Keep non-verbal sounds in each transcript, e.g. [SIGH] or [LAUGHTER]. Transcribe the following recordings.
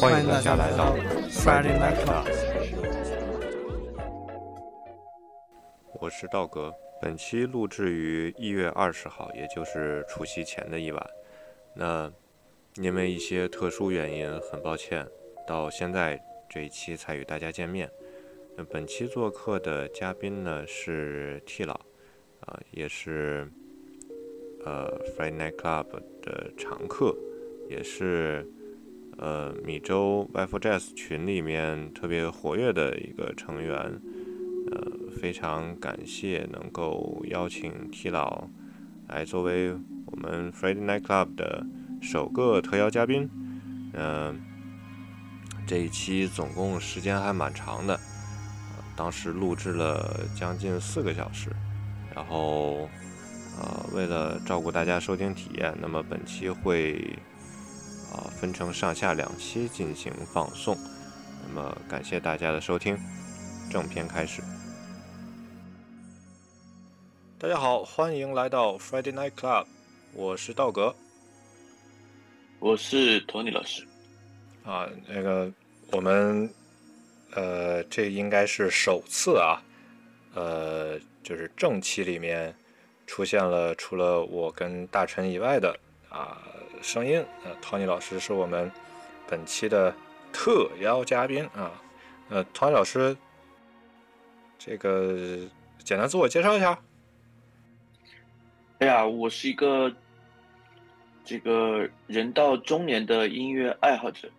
欢迎大家来到 Friday Night Club。我是道格，本期录制于一月二十号，也就是除夕前的一晚。那因为一些特殊原因，很抱歉，到现在这一期才与大家见面。那本期做客的嘉宾呢是 T 老，啊，也是呃 Friday Night Club 的常客，也是。呃，米州 w i f e Jazz 群里面特别活跃的一个成员，呃，非常感谢能够邀请 T 老来作为我们 Friday Night Club 的首个特邀嘉宾。嗯，这一期总共时间还蛮长的，当时录制了将近四个小时。然后，呃，为了照顾大家收听体验，那么本期会。啊，分成上下两期进行放送。那么，感谢大家的收听。正片开始。大家好，欢迎来到 Friday Night Club，我是道格，我是托尼老师。啊，那个我们呃，这应该是首次啊，呃，就是正期里面出现了除了我跟大陈以外的啊。声音，呃，Tony 老师是我们本期的特邀嘉宾啊，呃，Tony 老师，这个简单自我介绍一下。哎呀，我是一个这个人到中年的音乐爱好者，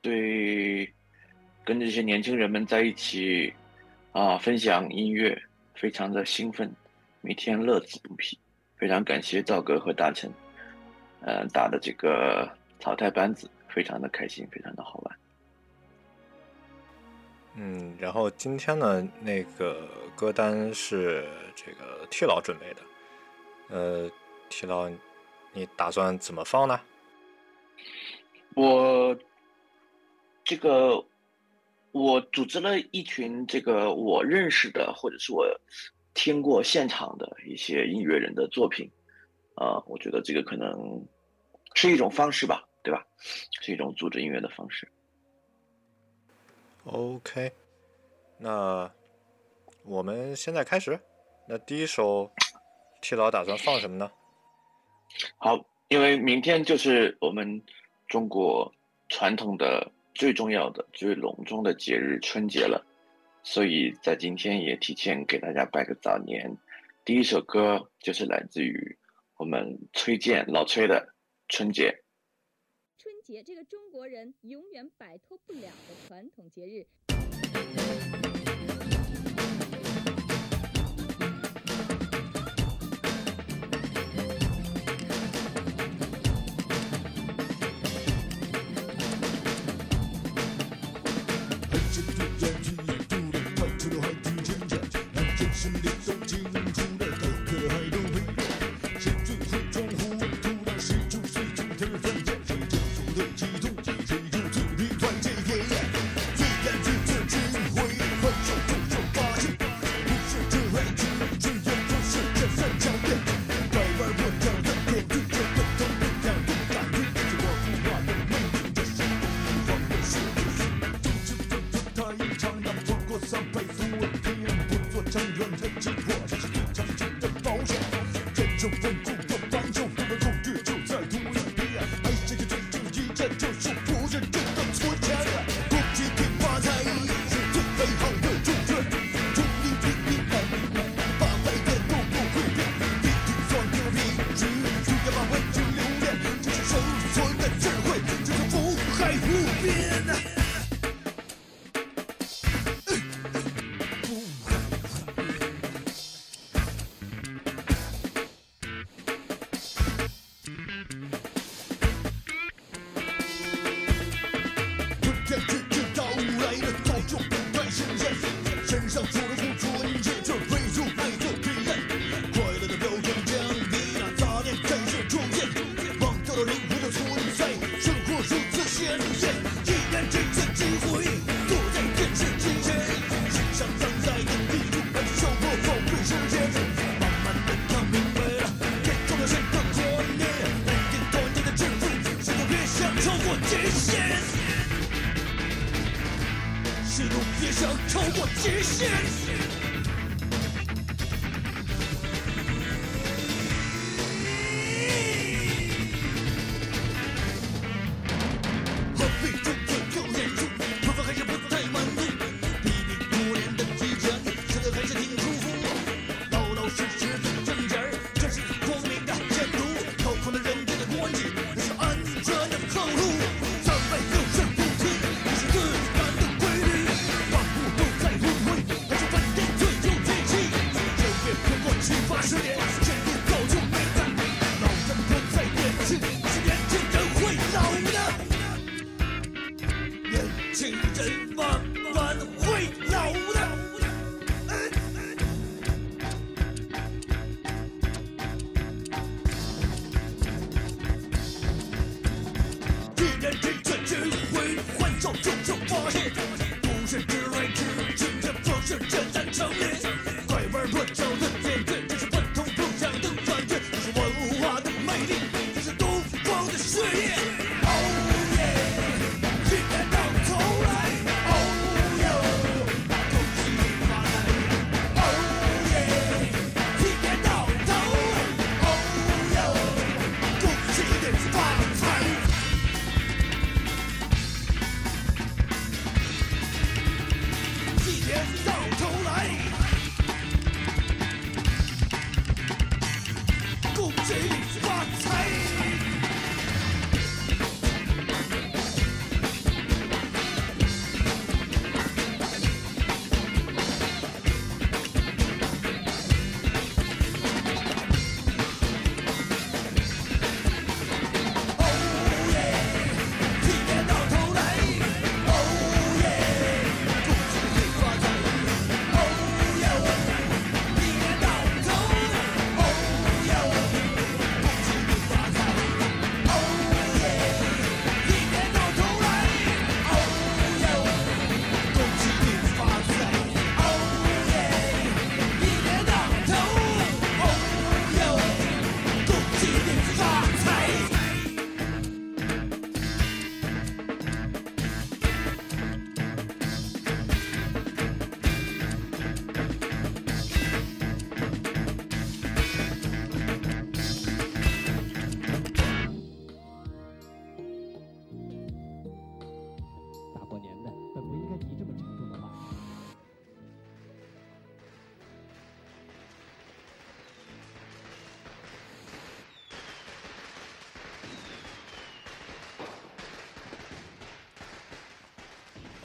对，跟这些年轻人们在一起啊，分享音乐，非常的兴奋，每天乐此不疲，非常感谢赵哥和大成。呃，打的这个草台班子非常的开心，非常的好玩。嗯，然后今天呢，那个歌单是这个 T 老准备的。呃，T 老，你打算怎么放呢？我这个我组织了一群这个我认识的或者是我听过现场的一些音乐人的作品。啊，我觉得这个可能是一种方式吧，对吧？是一种组织音乐的方式。OK，那我们现在开始。那第一首，T 老打算放什么呢？好，因为明天就是我们中国传统的最重要的、最隆重的节日——春节了，所以在今天也提前给大家拜个早年。第一首歌就是来自于。我们崔健老崔的春节，春节这个中国人永远摆脱不了的传统节日。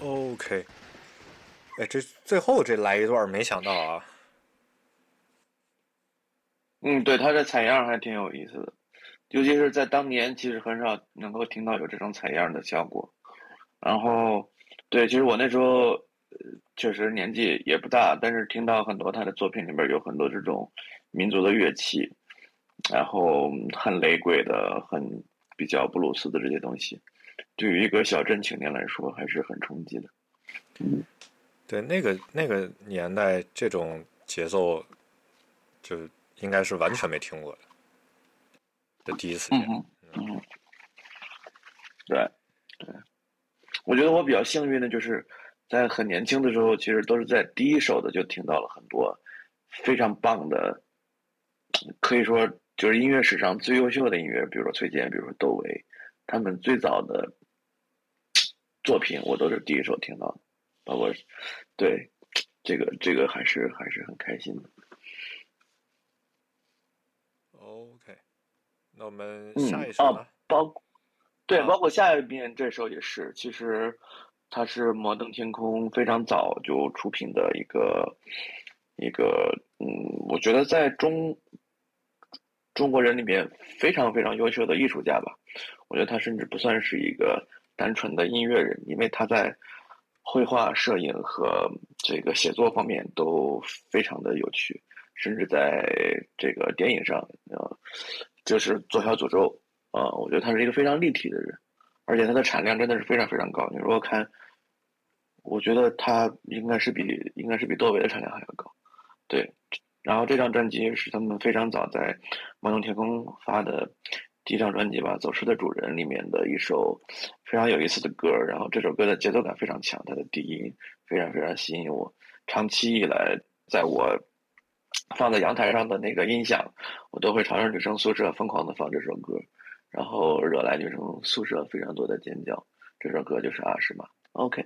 OK，哎，这最后这来一段，没想到啊，嗯，对，他的采样还挺有意思的，尤其是在当年，其实很少能够听到有这种采样的效果。然后，对，其实我那时候确实年纪也不大，但是听到很多他的作品里边有很多这种民族的乐器，然后很雷鬼的、很比较布鲁斯的这些东西，对于一个小镇青年来说还是很冲击的。对那个那个年代这种节奏，就应该是完全没听过的，的第一次见。嗯，嗯，对，对，我觉得我比较幸运的就是在很年轻的时候，其实都是在第一手的就听到了很多非常棒的，可以说就是音乐史上最优秀的音乐，比如说崔健，比如说窦唯，他们最早的作品我都是第一首听到的，包括对这个这个还是还是很开心的。OK，那我们嗯下一首呢？啊，包对，啊包括下一遍这首也是，其实它是摩登天空非常早就出品的一个一个，嗯，我觉得在中中国人里面非常非常优秀的艺术家吧。我觉得他甚至不算是一个单纯的音乐人，因为他在绘画、摄影和这个写作方面都非常的有趣，甚至在这个电影上，呃，就是《左小诅咒》啊、我觉得他是一个非常立体的人，而且他的产量真的是非常非常高。你如果看，我觉得他应该是比应该是比窦唯的产量还要高，对。然后这张专辑是他们非常早在摩登天空发的第一张专辑吧，《走失的主人》里面的一首非常有意思的歌。然后这首歌的节奏感非常强，它的低音非常非常吸引我。长期以来，在我放在阳台上的那个音响，我都会朝着女生宿舍疯狂的放这首歌，然后惹来女生宿舍非常多的尖叫。这首歌就是阿诗玛。OK。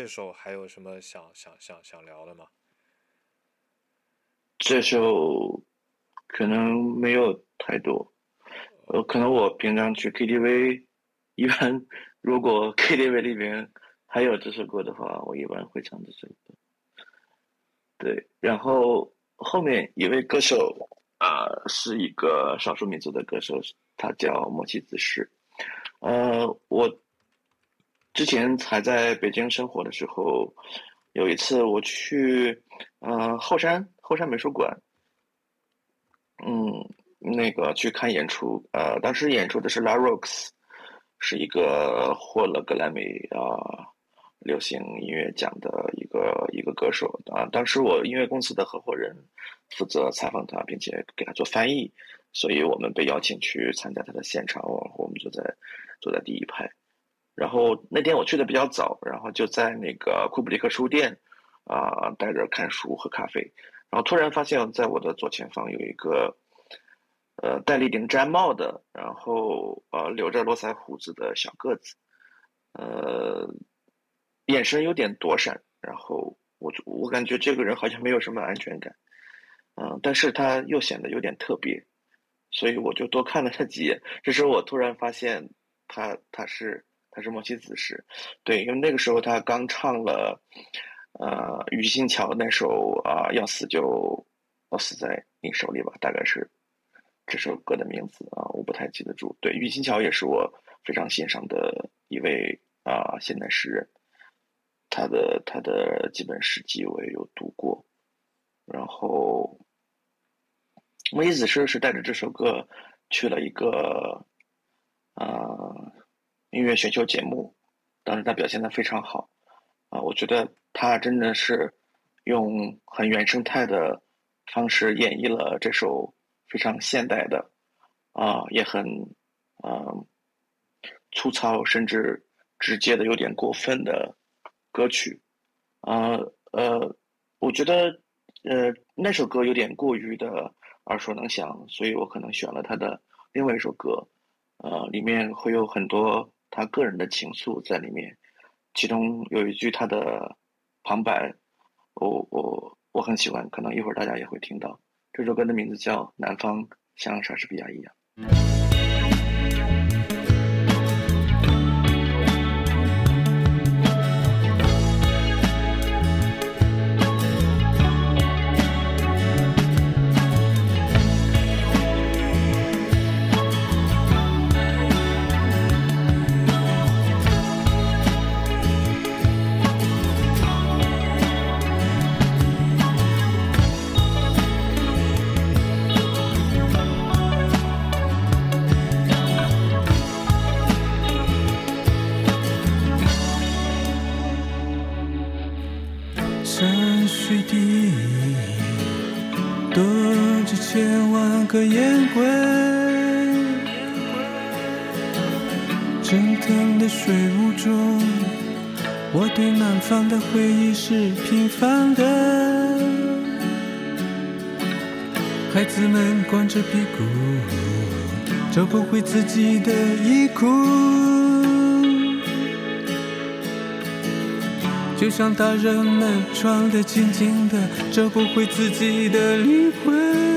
这首还有什么想想想想聊的吗？这首可能没有太多，呃，可能我平常去 KTV，一般如果 KTV 里面还有这首歌的话，我一般会唱这首歌。对，然后后面一位歌手啊、是一个少数民族的歌手，他叫莫西子诗。呃，我之前还在北京生活的时候，有一次我去呃后山后山美术馆，嗯，那个去看演出，呃，当时演出的是 La Rox，是一个获了格莱美啊、流行音乐奖的一个一个歌手啊。当时我音乐公司的合伙人负责采访他，并且给他做翻译，所以我们被邀请去参加他的现场，我我们就在坐在第一排。然后那天我去的比较早，然后就在那个库布里克书店啊、待着看书喝咖啡，然后突然发现，在我的左前方有一个呃戴了一顶毡帽的，然后呃留着络腮胡子的小个子，呃眼神有点躲闪，然后我就我感觉这个人好像没有什么安全感，嗯、但是他又显得有点特别，所以我就多看了他几眼。这时候我突然发现他他是他是莫西子诗，对，因为那个时候他刚唱了呃庾澄桥那首啊、要死就要死在你手里吧，大概是这首歌的名字啊，我不太记得住。对，庾澄桥也是我非常欣赏的一位啊、现代诗人，他的他的几本诗集我也有读过，然后莫西子诗是带着这首歌去了一个呃音乐选秀节目，当时他表现的非常好。啊、我觉得他真的是用很原生态的方式演绎了这首非常现代的啊、也很嗯、粗糙甚至直接的有点过分的歌曲。啊呃我觉得呃那首歌有点过于的耳熟能详，所以我可能选了他的另外一首歌，呃，里面会有很多他个人的情愫在里面，其中有一句他的旁白，我我我很喜欢，可能一会儿大家也会听到。这首歌的名字叫《南方像莎士比亚一样》。自己的衣裤。就像大人们穿的紧紧的，找不回自己的灵魂。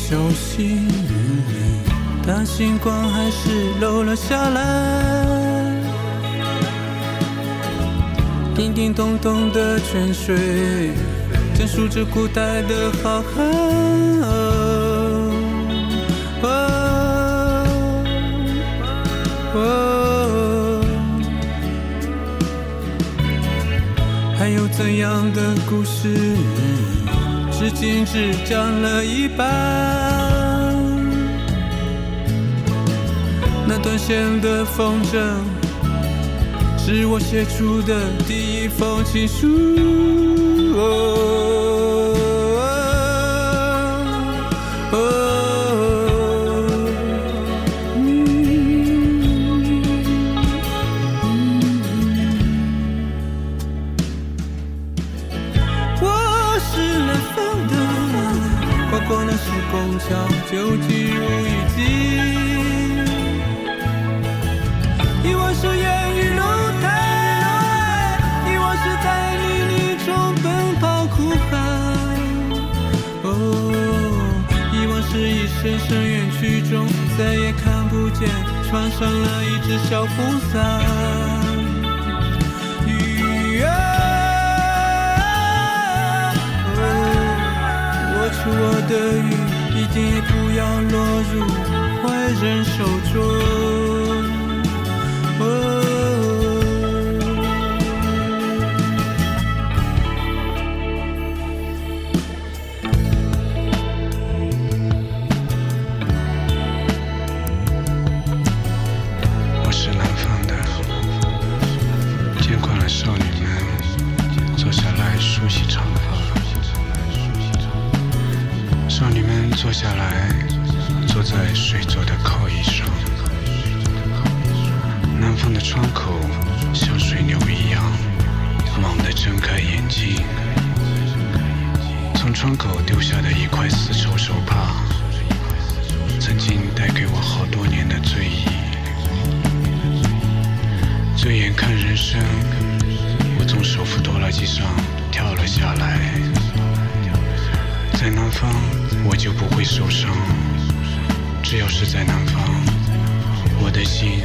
小心翼翼，但星光还是漏了下来。叮叮咚咚的泉水，讲述着古代的浩瀚。哦哦还有怎样的故事，至今只讲了一半？那断线的风筝。是我写出的第一封情书。穿上了一只小风伞。雨啊，哦，握住我的雨，一定也不要落入坏人手中。我从首扶拖拉机上跳了下来。在南方，我就不会受伤。只要是在南方，我的心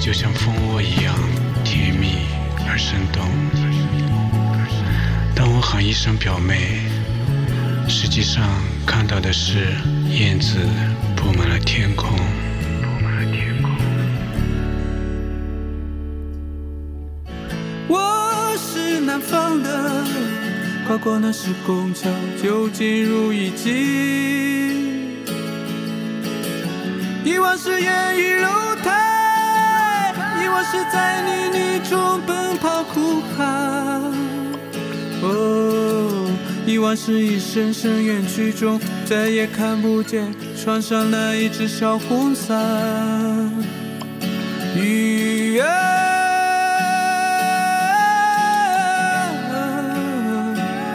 就像蜂窝一样甜蜜而生动。当我喊一声表妹，实际上看到的是燕子布满了天空。方的，跨过那时拱桥就进入遗迹。遗忘是烟雨楼台，遗忘是在泥泞中奔跑哭喊。哦，遗忘是一声声远去中再也看不见，穿上了一只小红伞。雨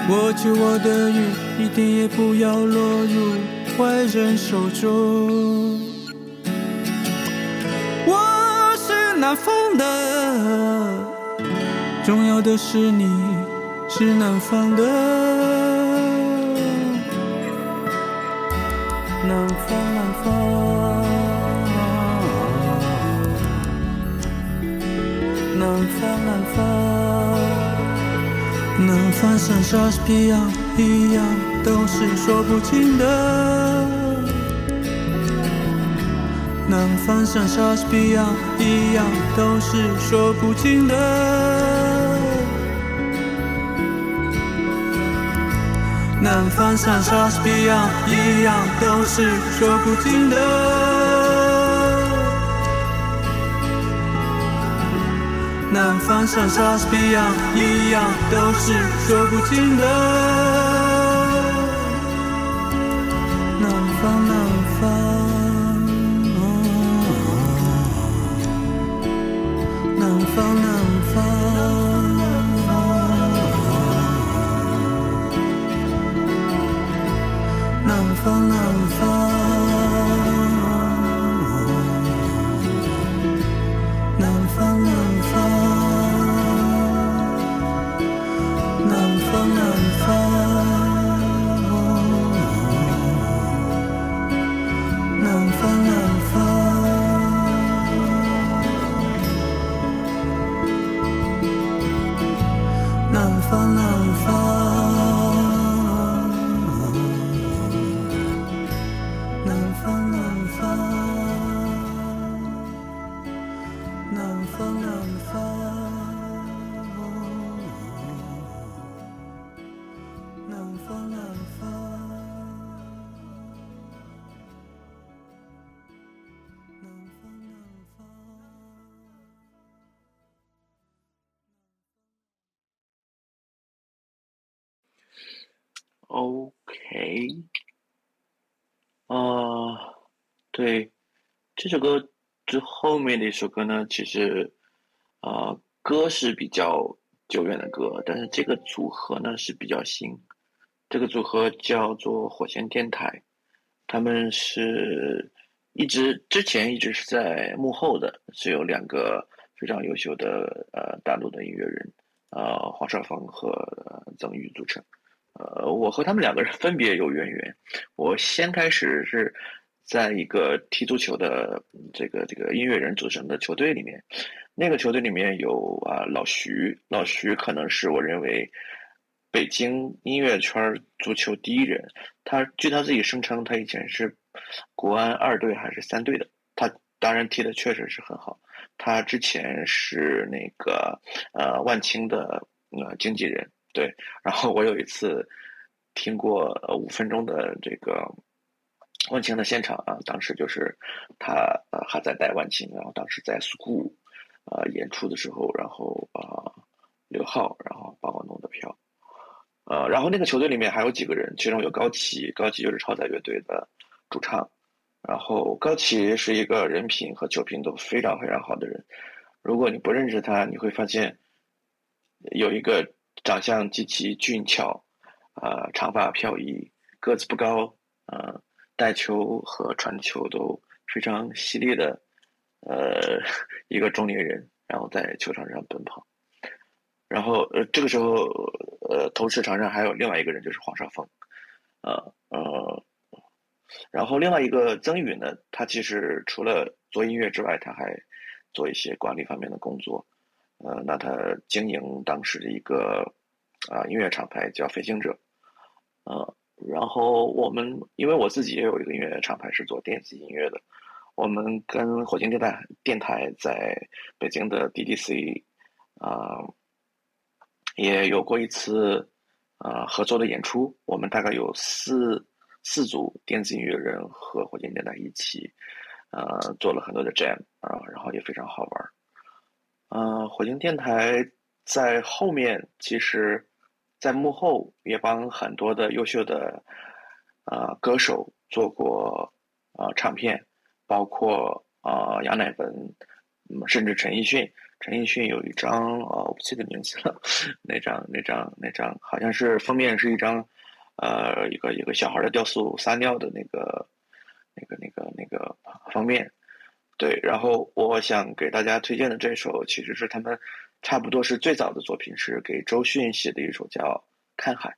啊，握住我的雨，一点也不要落入坏人手中。我是南方的，重要的是你是南方的，南方。像莎士比亚一样，都是说不尽的。南方像莎士比亚一样，都是说不尽的。南方像莎士比亚一样，都是说不尽的。南方像莎士比亚一样，都是说不尽的。对，这首歌之后面的一首歌呢，其实，啊，歌是比较久远的歌，但是这个组合呢是比较新，这个组合叫做火线电台，他们是一直之前一直是在幕后的，是有两个非常优秀的呃大陆的音乐人，呃黄少峰和曾宇组成。呃，我和他们两个人分别有渊源。我先开始是在一个踢足球的这个这个音乐人组成的球队里面，那个球队里面有啊老徐，老徐可能是我认为北京音乐圈足球第一人。他据他自己声称，他以前是国安二队还是三队的，他当然踢的确实是很好。他之前是那个呃万青的呃经纪人，对。然后我有一次听过五分钟的这个万青的现场啊，当时就是他呃还在带万青，然后当时在 school 呃演出的时候，然后啊、呃、刘浩然后帮我弄的票，呃然后那个球队里面还有几个人，其中有高旗，高旗就是超载乐队的主唱，然后高旗是一个人品和酒品都非常非常好的人，如果你不认识他，你会发现有一个长相极其俊俏，啊、长发飘逸，个子不高，呃，带球和传球都非常犀利的，呃，[LAUGHS] 一个中年人，然后在球场上奔跑。然后呃，这个时候呃，同时场上还有另外一个人，就是黄少峰，呃呃，然后另外一个曾宇呢，他其实除了做音乐之外，他还做一些管理方面的工作。呃，那他经营当时的一个啊、音乐厂牌叫飞行者，呃，然后我们因为我自己也有一个音乐厂牌是做电子音乐的，我们跟火星电台电台在北京的 DDC 啊、也有过一次呃合作的演出，我们大概有四四组电子音乐人和火箭电台一起呃做了很多的 jam 啊、然后也非常好玩儿。呃，火星电台在后面其实，在幕后也帮很多的优秀的呃歌手做过呃唱片，包括呃杨乃文，甚至陈奕迅。陈奕迅有一张呃我不记得名字了，[LAUGHS] 那张那张那张好像是封面是一张呃一个一个小孩的雕塑撒尿的那个那个那个那个封面。对，然后我想给大家推荐的这首，其实是他们差不多是最早的作品，是给周迅写的一首叫《看海》。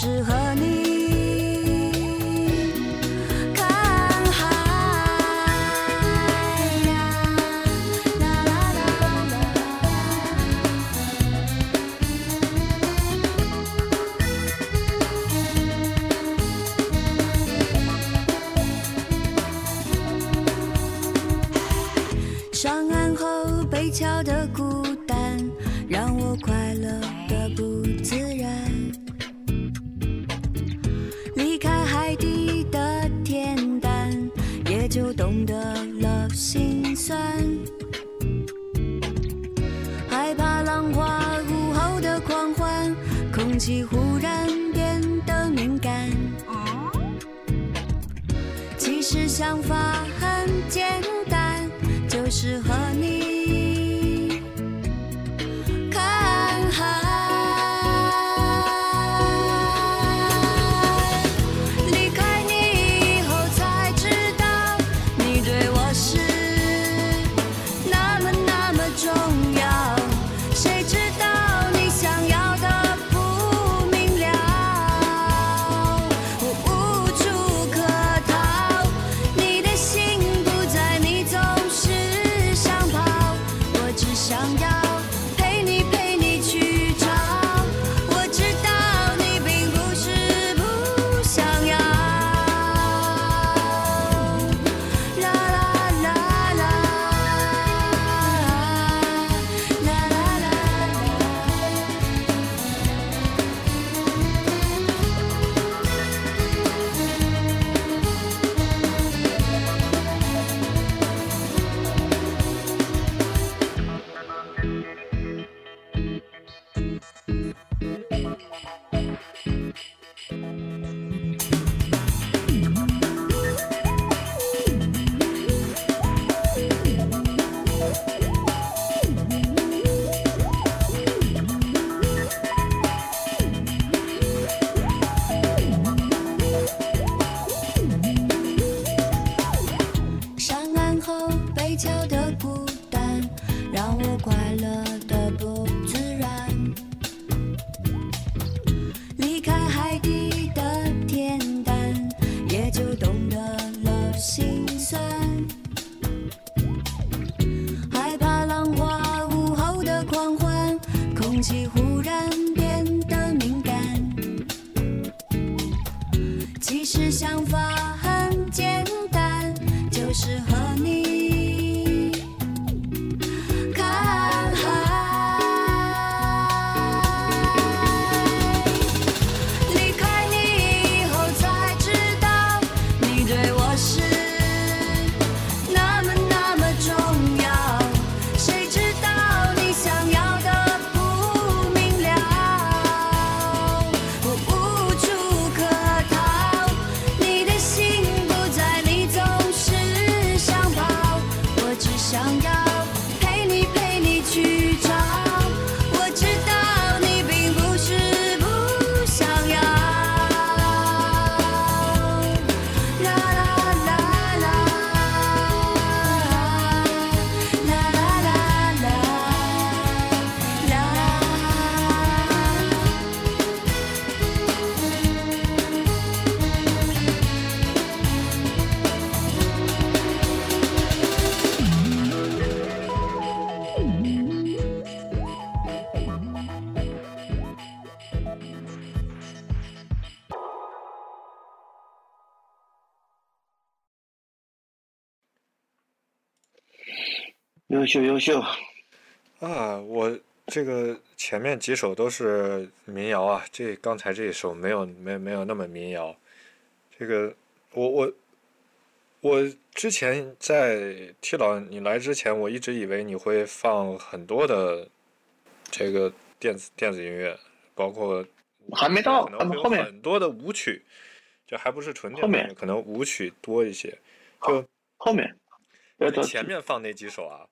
就是和你。气忽然变得敏感。其实想法秀优秀，啊，我这个前面几首都是民谣啊，这刚才这一首没有没没有那么民谣。这个我我我之前在 T 老你来之前，我一直以为你会放很多的这个电子电子音乐，包括还没到可能后面很多的舞曲，就还不是纯电子，可能舞曲多一些。就后面前，面放那几首啊，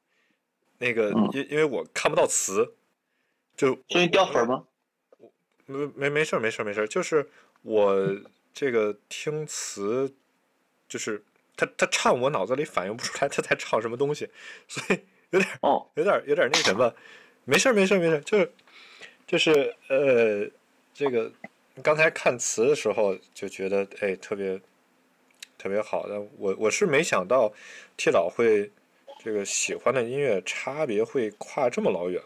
那个嗯因因为我看不到词，就所以掉粉吗？没没没事儿没事儿没事儿，就是我这个听词，就是他他唱我脑子里反应不出来他在唱什么东西，所以有点儿哦，有点儿有点儿那什么，没事儿没事儿没事儿，就是就是呃这个刚才看词的时候就觉得哎特别特别好的，我我是没想到 T 老会这个喜欢的音乐差别会跨这么老远。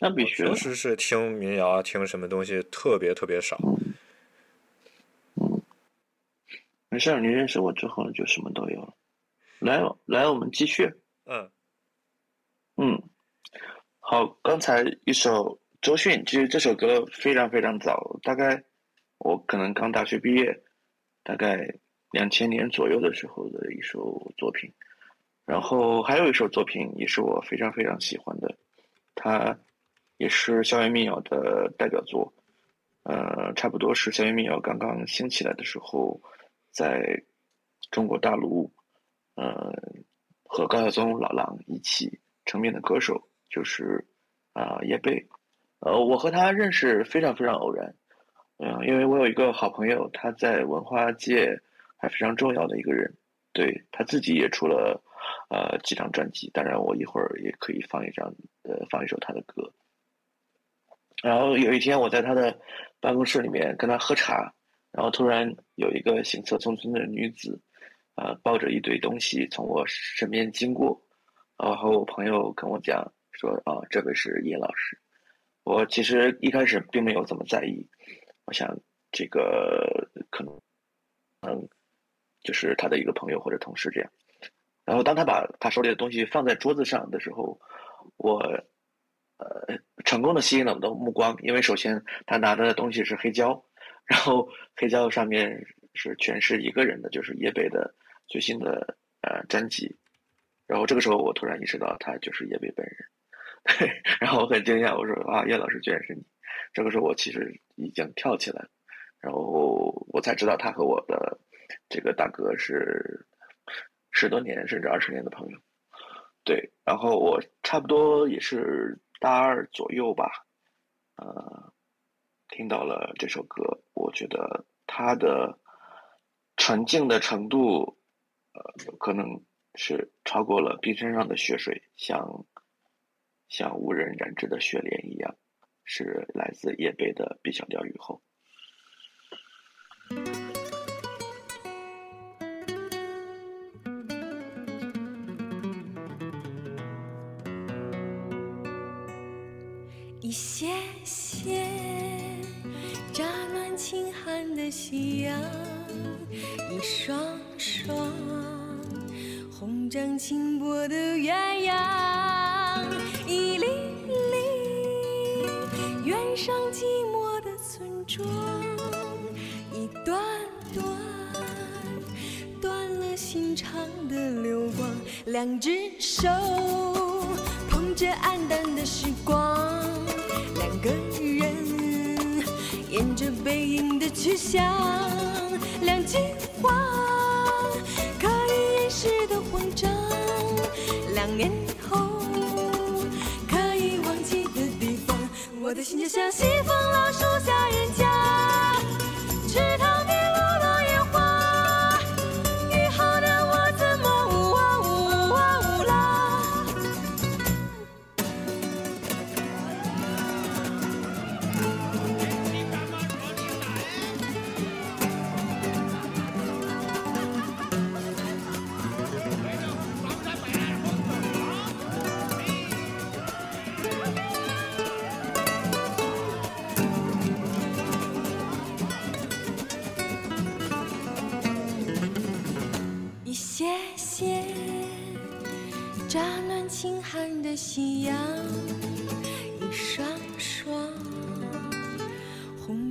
那必须的平。时是听民谣啊，听什么东西特别特别少。没事儿，你认识我之后就什么都有了。来哦，来，我们继续。嗯嗯，好，刚才一首周迅，其实这首歌非常非常早，大概我可能刚大学毕业，大概两千年左右的时候的一首作品。然后还有一首作品也是我非常非常喜欢的，它也是校园民谣的代表作。呃，差不多是校园民谣刚刚兴起来的时候，在中国大陆，呃，和高晓松、老狼一起成名的歌手就是啊、叶蓓。呃，我和他认识非常非常偶然，嗯、因为我有一个好朋友，他在文化界还非常重要的一个人，对他自己也出了呃几张专辑，当然我一会儿也可以放一张呃放一首他的歌。然后有一天我在他的办公室里面跟他喝茶，然后突然有一个行色匆匆的女子，呃，抱着一堆东西从我身边经过，然后我朋友跟我讲说啊，这位是叶老师。我其实一开始并没有怎么在意，我想这个可能，嗯，就是他的一个朋友或者同事这样。然后当他把他手里的东西放在桌子上的时候，我呃成功的吸引了我的目光，因为首先他拿的东西是黑胶，然后黑胶上面是全是一个人的，就是叶蓓的最新的呃专辑。然后这个时候我突然意识到他就是叶蓓本人，[LAUGHS] 对，然后我很惊讶，我说啊叶老师居然是你。这个时候我其实已经跳起来，然后我才知道他和我的这个大哥是十多年甚至二十年的朋友。对，然后我差不多也是大二左右吧，呃，听到了这首歌，我觉得它的纯净的程度，呃，可能是超过了冰山上的雪水，像像无人染指的雪莲一样，是来自叶蓓的《碧小调雨后》。夕阳，一双双红掌轻拨的鸳鸯，一粒粒远上寂寞的村庄，一段段断了心肠的流光，两只手捧着黯淡的时光，两个人沿着背影的去向，两句话可以掩饰的慌张，两年后可以忘记的地方，我的心就像西风老树下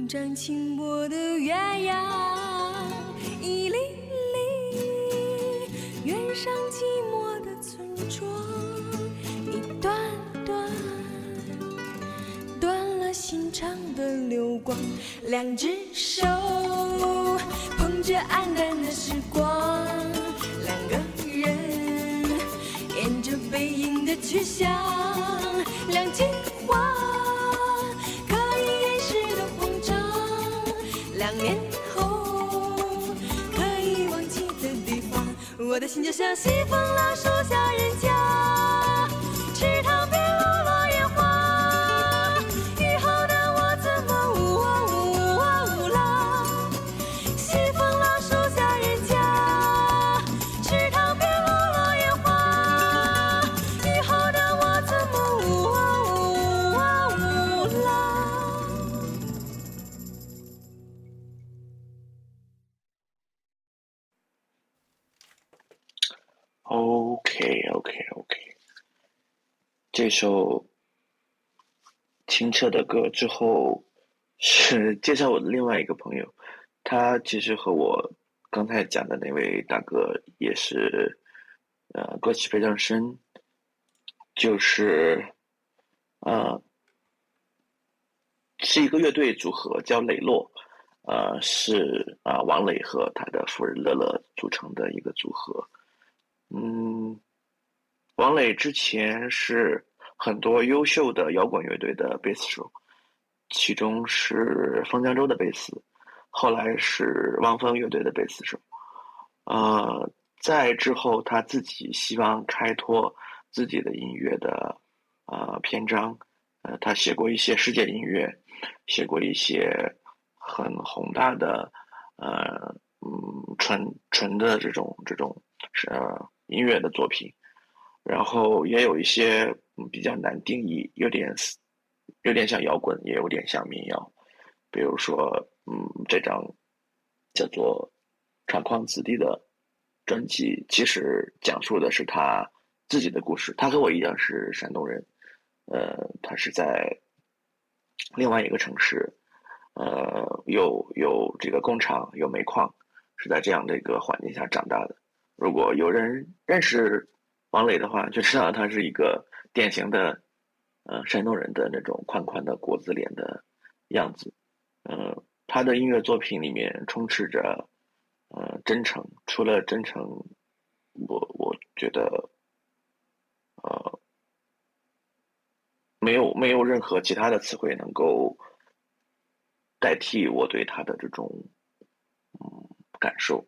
红掌轻薄的鸳鸯，一粒粒远上寂寞的村庄，一段段断了心肠的流光，两只首清澈的歌之后是介绍我的另外一个朋友，他其实和我刚才讲的那位大哥也是呃关系非常深，就是呃是一个乐队组合叫磊落，呃是啊、王磊和他的夫人乐乐组成的一个组合。嗯，王磊之前是很多优秀的摇滚乐队的贝斯手，其中是方江舟的贝斯，后来是汪峰乐队的贝斯手。呃，在之后他自己希望开拓自己的音乐的呃篇章，呃，他写过一些世界音乐，写过一些很宏大的呃嗯纯纯的这种这种是呃音乐的作品，然后也有一些嗯比较难定义，有点有点像摇滚，也有点像民谣，比如说嗯这张叫做《厂矿子弟》的专辑，其实讲述的是他自己的故事。他和我一样是山东人，呃，他是在另外一个城市，呃，有有这个工厂，有煤矿，是在这样的一个环境下长大的。如果有人认识王磊的话，就知道他是一个典型的，呃，山东人的那种宽宽的国字脸的样子。呃，他的音乐作品里面充斥着，呃，真诚。除了真诚，我我觉得，呃，没有没有任何其他的词汇能够代替我对他的这种嗯感受。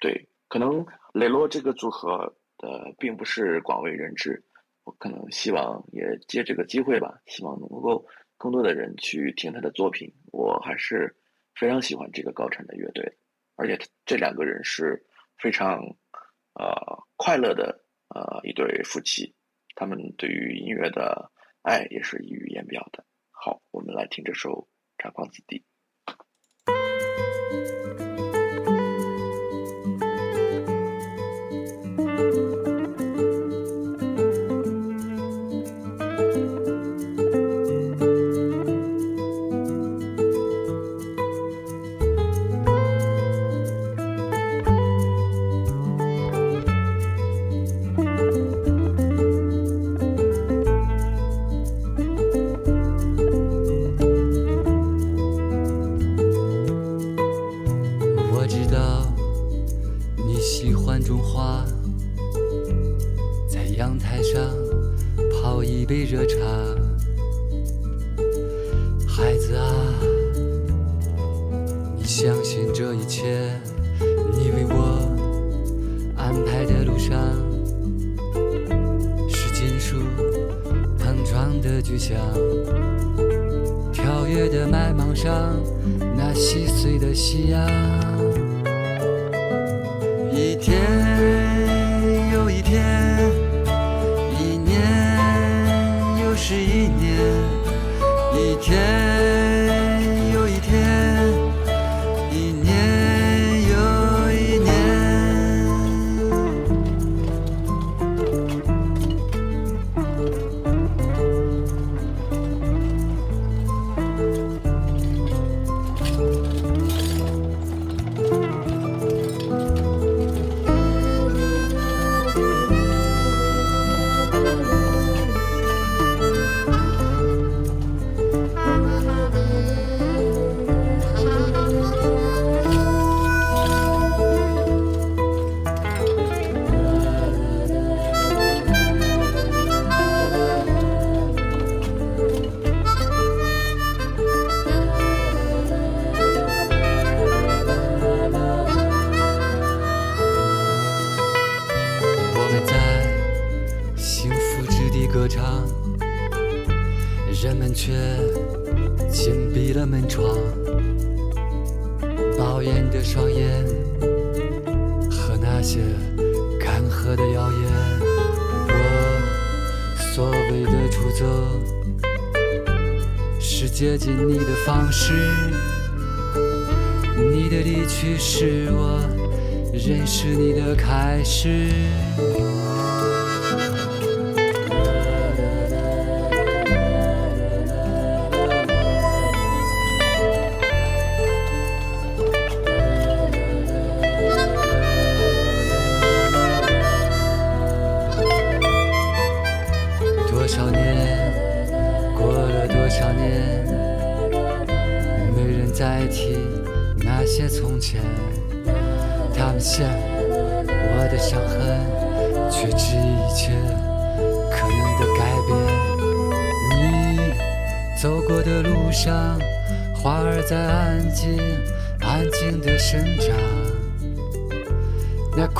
对，可能磊落这个组合的并不是广为人知，我可能希望也借这个机会吧，希望能够更多的人去听他的作品。我还是非常喜欢这个高产的乐队，而且这两个人是非常呃快乐的呃一对夫妻，他们对于音乐的爱也是溢于言表的。好，我们来听这首《厂矿子弟》。是你的开始。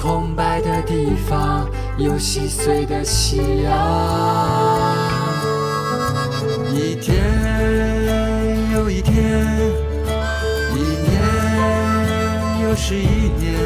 空白的地方有细碎的夕阳，一天又一天，一年又是一年。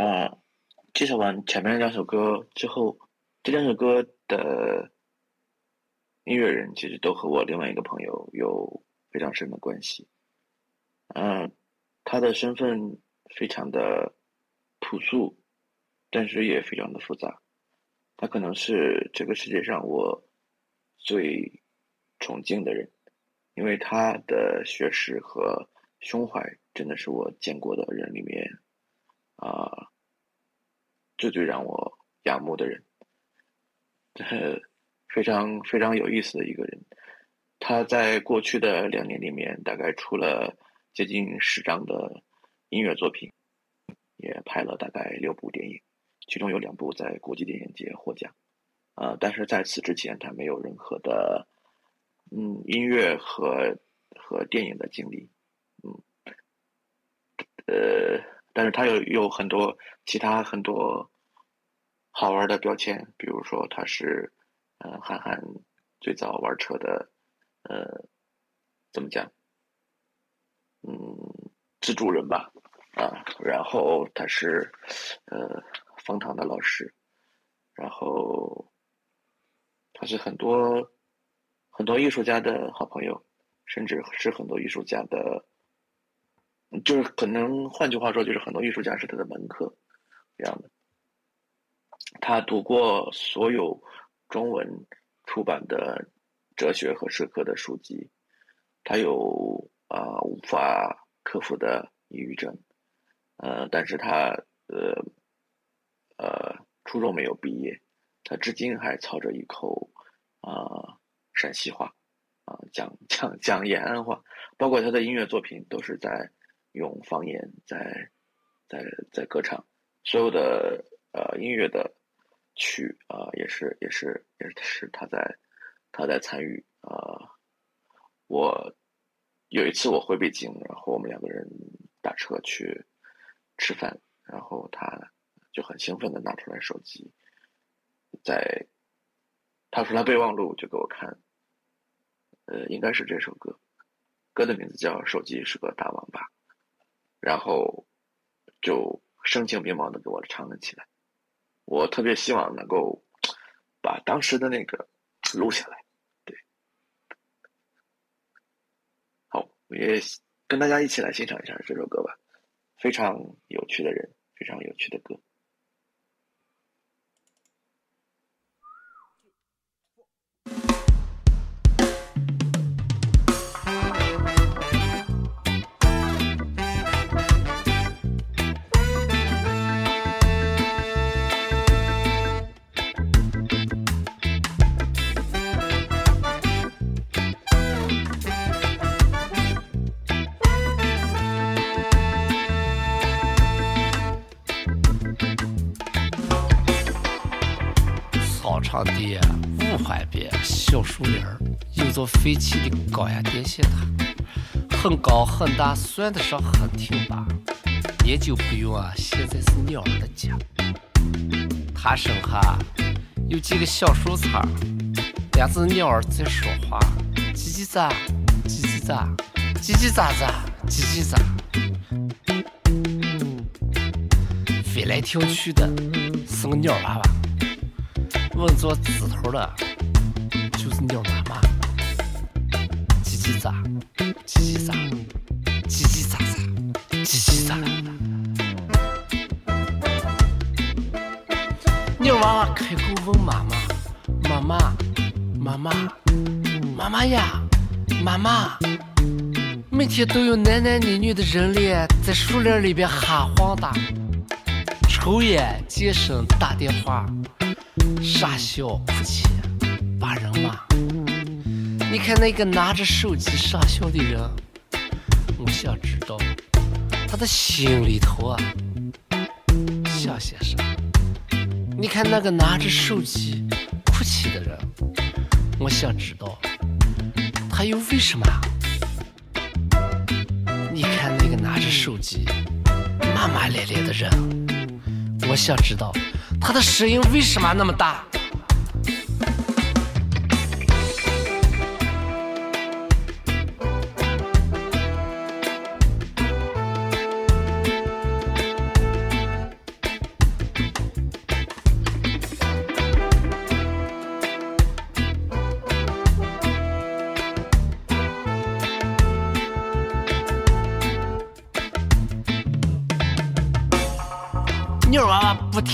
啊介绍完前面两首歌之后这两首歌的音乐人其实都和我另外一个朋友有非常深的关系。嗯他的身份非常的朴素但是也非常的复杂。他可能是这个世界上我最崇敬的人因为他的学识和胸怀真的是我见过的人里面啊、最最让我仰慕的人。这，非常非常有意思的一个人。他在过去的两年里面，大概出了接近十张的音乐作品，也拍了大概六部电影，其中有两部在国际电影节获奖。呃，但是在此之前，他没有任何的嗯音乐和和电影的经历，嗯，呃，但是他有有很多其他很多好玩的标签，比如说他是呃韩寒最早玩车的呃怎么讲，嗯，资助人吧，啊，然后他是呃冯唐的老师，然后他是很多很多艺术家的好朋友，甚至是很多艺术家的，就是可能换句话说，就是很多艺术家是他的门客这样的。他读过所有中文出版的哲学和社科的书籍，他有啊、无法克服的抑郁症，呃，但是他呃呃初中没有毕业，他至今还操着一口啊、陕西话啊、讲讲讲延安话，包括他的音乐作品都是在用方言在在在歌唱，所有的呃音乐的曲啊、也是也是也是他在他在参与啊、我有一次我回北京，然后我们两个人打车去吃饭，然后他就很兴奋的拿出来手机，在他出来备忘录就给我看，呃，应该是这首歌，歌的名字叫《手机是个大网吧》，然后就声情并茂的给我唱了起来。我特别希望能够把当时的那个录下来。对，好，我也跟大家一起来欣赏一下这首歌吧，非常有趣的人，非常有趣的歌。场地五环边小树林儿，有座废弃的高压电线塔，很高很大，算得上很挺拔。研究不用啊，现在是鸟儿的家。塔身下有几个小树杈，两只鸟儿在说话，叽叽喳，叽叽喳，叽叽喳喳，叽叽喳，飞来跳去的是个鸟娃娃。问做指头的，就是鸟妈妈。叽叽喳，叽叽喳，叽叽喳喳，叽叽喳喳。鸟娃娃开口问妈妈：“妈妈，妈妈，妈妈呀，妈妈。”每天都有男男女女的人脸在树林里边哈晃荡，抽烟、健身、打电话。傻笑、哭泣、把人骂。你看那个拿着手机傻笑的人，我想知道他的心里头啊想些啥。你看那个拿着手机哭泣的人，我想知道他又为什么？你看那个拿着手机骂骂咧咧的人，我想知道。他的声音为什么那么大？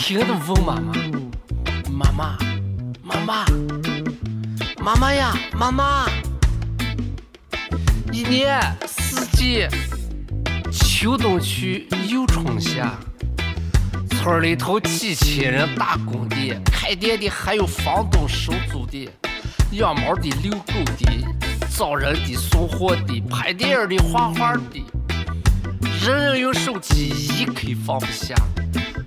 停的问妈妈：“妈妈，妈妈，妈妈呀，妈妈！”一年四季，秋冬去又春夏。村里头几千人打工的，开店的还有房东收租的，养猫的、遛狗的、找人的、送货的、拍电影的、画画的，人人用手机一刻放不下，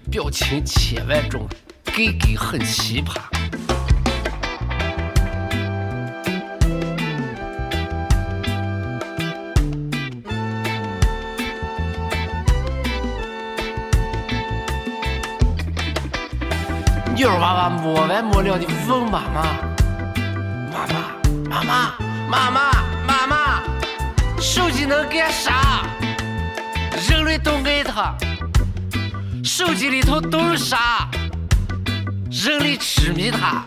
表情千万种，给给很奇葩。鸟娃娃没完没了的问妈妈：“妈妈，妈妈，妈妈，妈妈，手机能干啥？人类都爱它，手机里头都是啥？人类痴迷它。”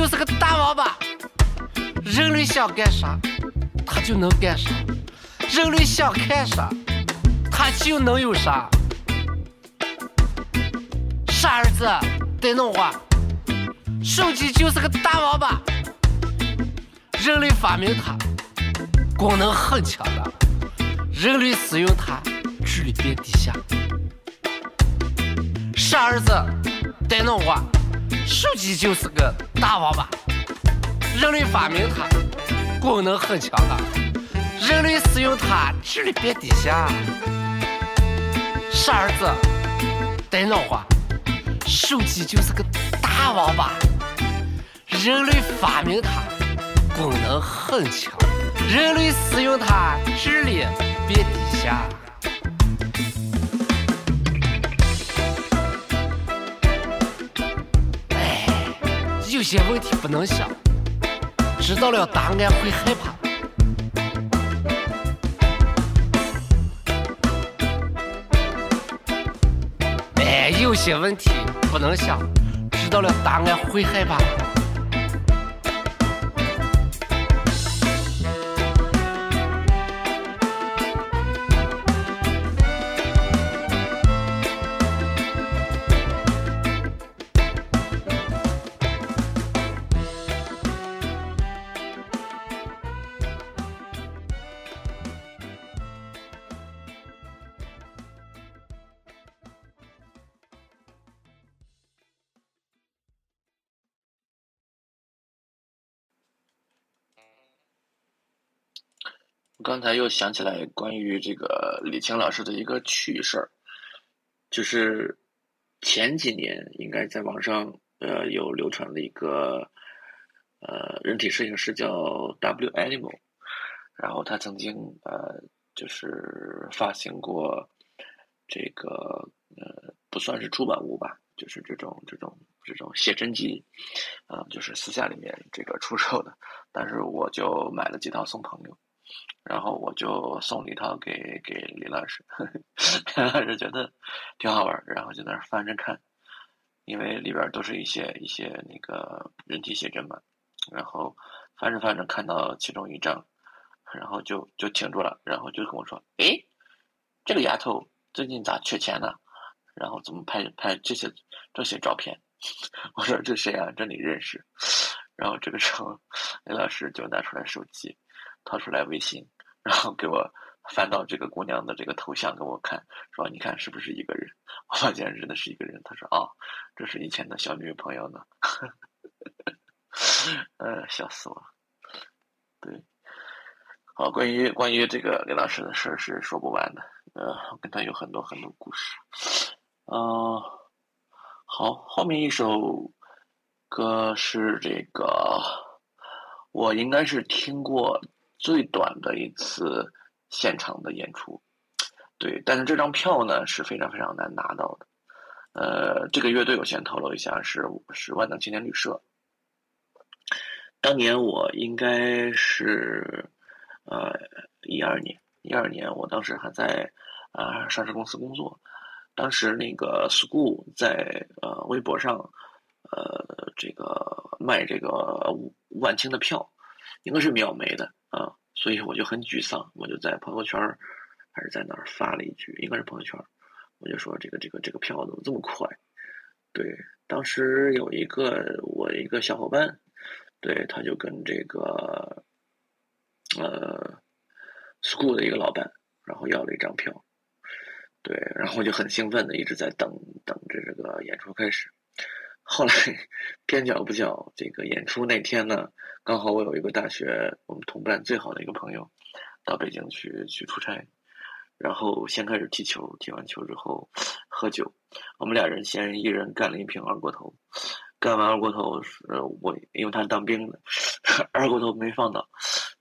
就是个大王八，人类想干啥，他就能干啥；人类想看啥，他就能有啥。傻儿子，得弄话！手机就是个大王八，人类发明它，功能很强大，人类使用它，智力变低下。傻儿子，得弄话！手机就是个大王八，人类发明它，功能很强大，人类使用它，智力变低下。傻儿子，别闹话！手机就是个大王八，人类发明它，功能很强，人类使用它，智力变低下。有些问题不能想，知道了答案会害怕。哎，有些问题不能想，知道了答案会害怕。刚才又想起来关于这个李青老师的一个趣事儿，就是前几年应该在网上呃有流传的一个呃人体摄影师叫 W Animal，然后他曾经呃就是发行过这个呃不算是出版物吧，就是这种这种这种写真集，啊、就是私下里面这个出售的，但是我就买了几套送朋友。然后我就送了一套给给李老师，[LAUGHS] 李老师觉得挺好玩儿，然后就在那儿翻着看，因为里边儿都是一些一些那个人体写真嘛，然后翻着翻着看到其中一张，然后就就停住了，然后就跟我说：“诶，这个丫头最近咋缺钱呢？然后怎么拍拍这些这些照片？” [LAUGHS] 我说：“这谁啊？这你认识？” [LAUGHS] 然后这个时候，李老师就拿出来手机。掏出来微信，然后给我翻到这个姑娘的这个头像给我看，说你看是不是一个人？[LAUGHS] 我发现真的是一个人。他说哦，这是以前的小女朋友呢。[LAUGHS] 呃，笑死我了。对，好，关于关于这个李老师的事儿是说不完的，呃，我跟他有很多很多故事。嗯、好，后面一首歌是这个，我应该是听过。最短的一次现场的演出，对，但是这张票呢是非常非常难拿到的。呃，这个乐队我先透露一下，是是万能青年旅社。当年我应该是呃一二年，一二年我当时还在啊、上市公司工作，当时那个 school 在呃微博上呃这个卖这个万青的票，应该是秒没的啊，所以我就很沮丧，我就在朋友圈还是在哪儿发了一句，应该是朋友圈，我就说这个这个这个票怎么这么快？对，当时有一个我一个小伙伴，对，他就跟这个呃 school 的一个老板，然后要了一张票，对，然后就很兴奋的一直在等等着这个演出开始。后来边角不巧，这个演出那天呢，刚好我有一个大学我们同班最好的一个朋友到北京去去出差，然后先开始踢球，踢完球之后喝酒，我们俩人先一人干了一瓶二锅头，干完二锅头是我因为他当兵的，二锅头没放倒，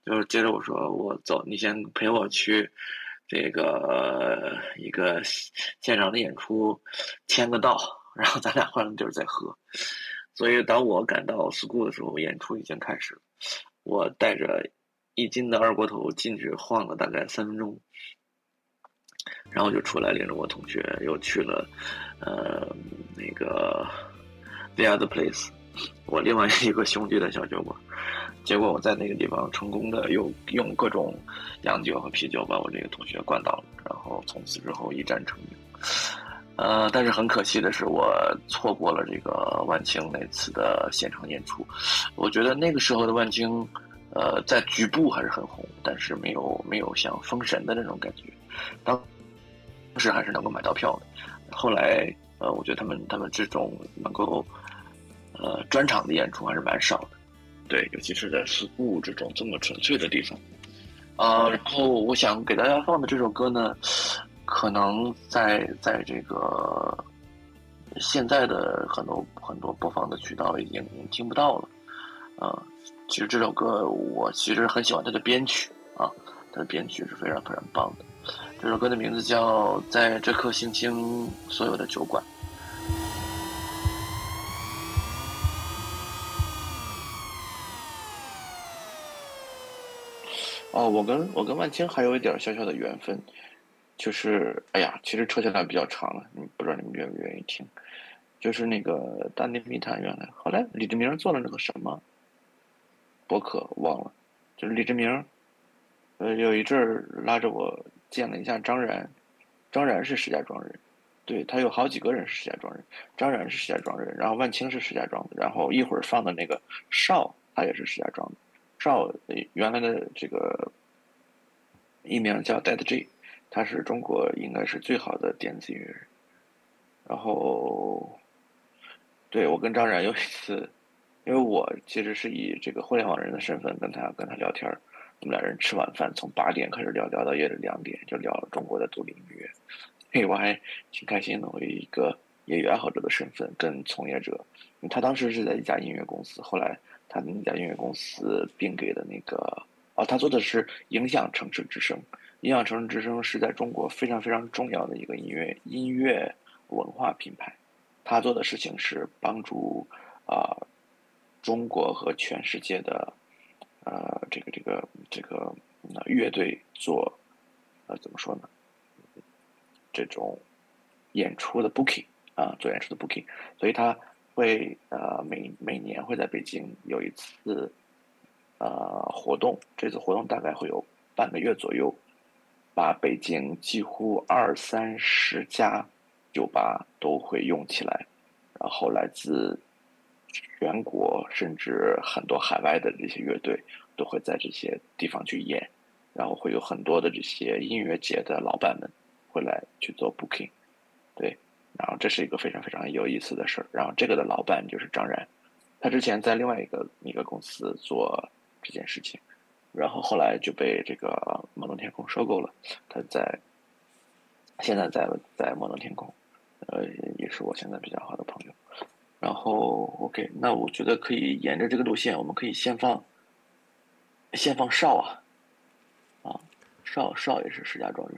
就是接着我说我走，你先陪我去这个一个现场的演出签个到，然后咱俩换个地儿再喝。所以当我赶到 school 的时候，演出已经开始了，我带着一斤的二锅头进去晃了大概三分钟，然后就出来领着我同学又去了，呃，那个 the other place，[LAUGHS] 我另外一个兄弟的小酒馆。结果我在那个地方成功的又用各种洋酒和啤酒把我这个同学灌倒了，然后从此之后一战成名。呃，但是很可惜的是，我错过了这个万青那次的现场演出。我觉得那个时候的万青，呃，在局部还是很红，但是没有没有像封神的那种感觉。当时还是能够买到票的。后来，呃，我觉得他们他们这种能够呃专场的演出还是蛮少的。对，尤其是在 school 这种这么纯粹的地方。啊、然后我想给大家放的这首歌呢，可能在在这个现在的很多很多播放的渠道已经听不到了。啊、其实这首歌我其实很喜欢它的编曲啊，它的编曲是非常非常棒的。这首歌的名字叫《在这颗星星所有的酒馆》。哦，我跟我跟万青还有一点小小的缘分，就是哎呀，其实扯起来比较长了，你不知道你们愿不愿意听？就是那个《大内密探》，原来后来李志明做了那个什么博客忘了，就是李志明，呃，有一阵儿拉着我见了一下张然，张然是石家庄人，对他有好几个人是石家庄人，张然是石家庄人，然后万青是石家庄的，然后一会儿放的那个邵，他也是石家庄的。邵原来的这个艺名叫 Dead J，他是中国应该是最好的电子音乐人。然后，对我跟张然有一次，因为我其实是以这个互联网人的身份跟他跟他聊天，我们俩人吃晚饭从八点开始聊聊到夜里两点，就聊了中国的独立音乐。嘿，我还挺开心的，我以一个业余爱好者的身份跟从业者，他当时是在一家音乐公司，后来。他那家音乐公司并给的那个哦，他做的是影响城市之声。影响城市之声是在中国非常非常重要的一个音乐音乐文化品牌。他做的事情是帮助啊、中国和全世界的呃这个这个这个、呃、乐队做呃怎么说呢？这种演出的 booking 啊，做演出的 booking，所以他。会呃每每年会在北京有一次呃活动，这次活动大概会有半个月左右，把北京几乎二三十家酒吧都会用起来，然后来自全国甚至很多海外的这些乐队都会在这些地方去演，然后会有很多的这些音乐节的老板们会来去做 booking，对。然后这是一个非常非常有意思的事儿。然后这个的老板就是张然，他之前在另外一个一个公司做这件事情，然后后来就被这个梦龙天空收购了。他在现在在在梦龙天空，呃，也是我现在比较好的朋友。然后 OK，那我觉得可以沿着这个路线，我们可以先放先放少啊，啊，少少也是石家庄人。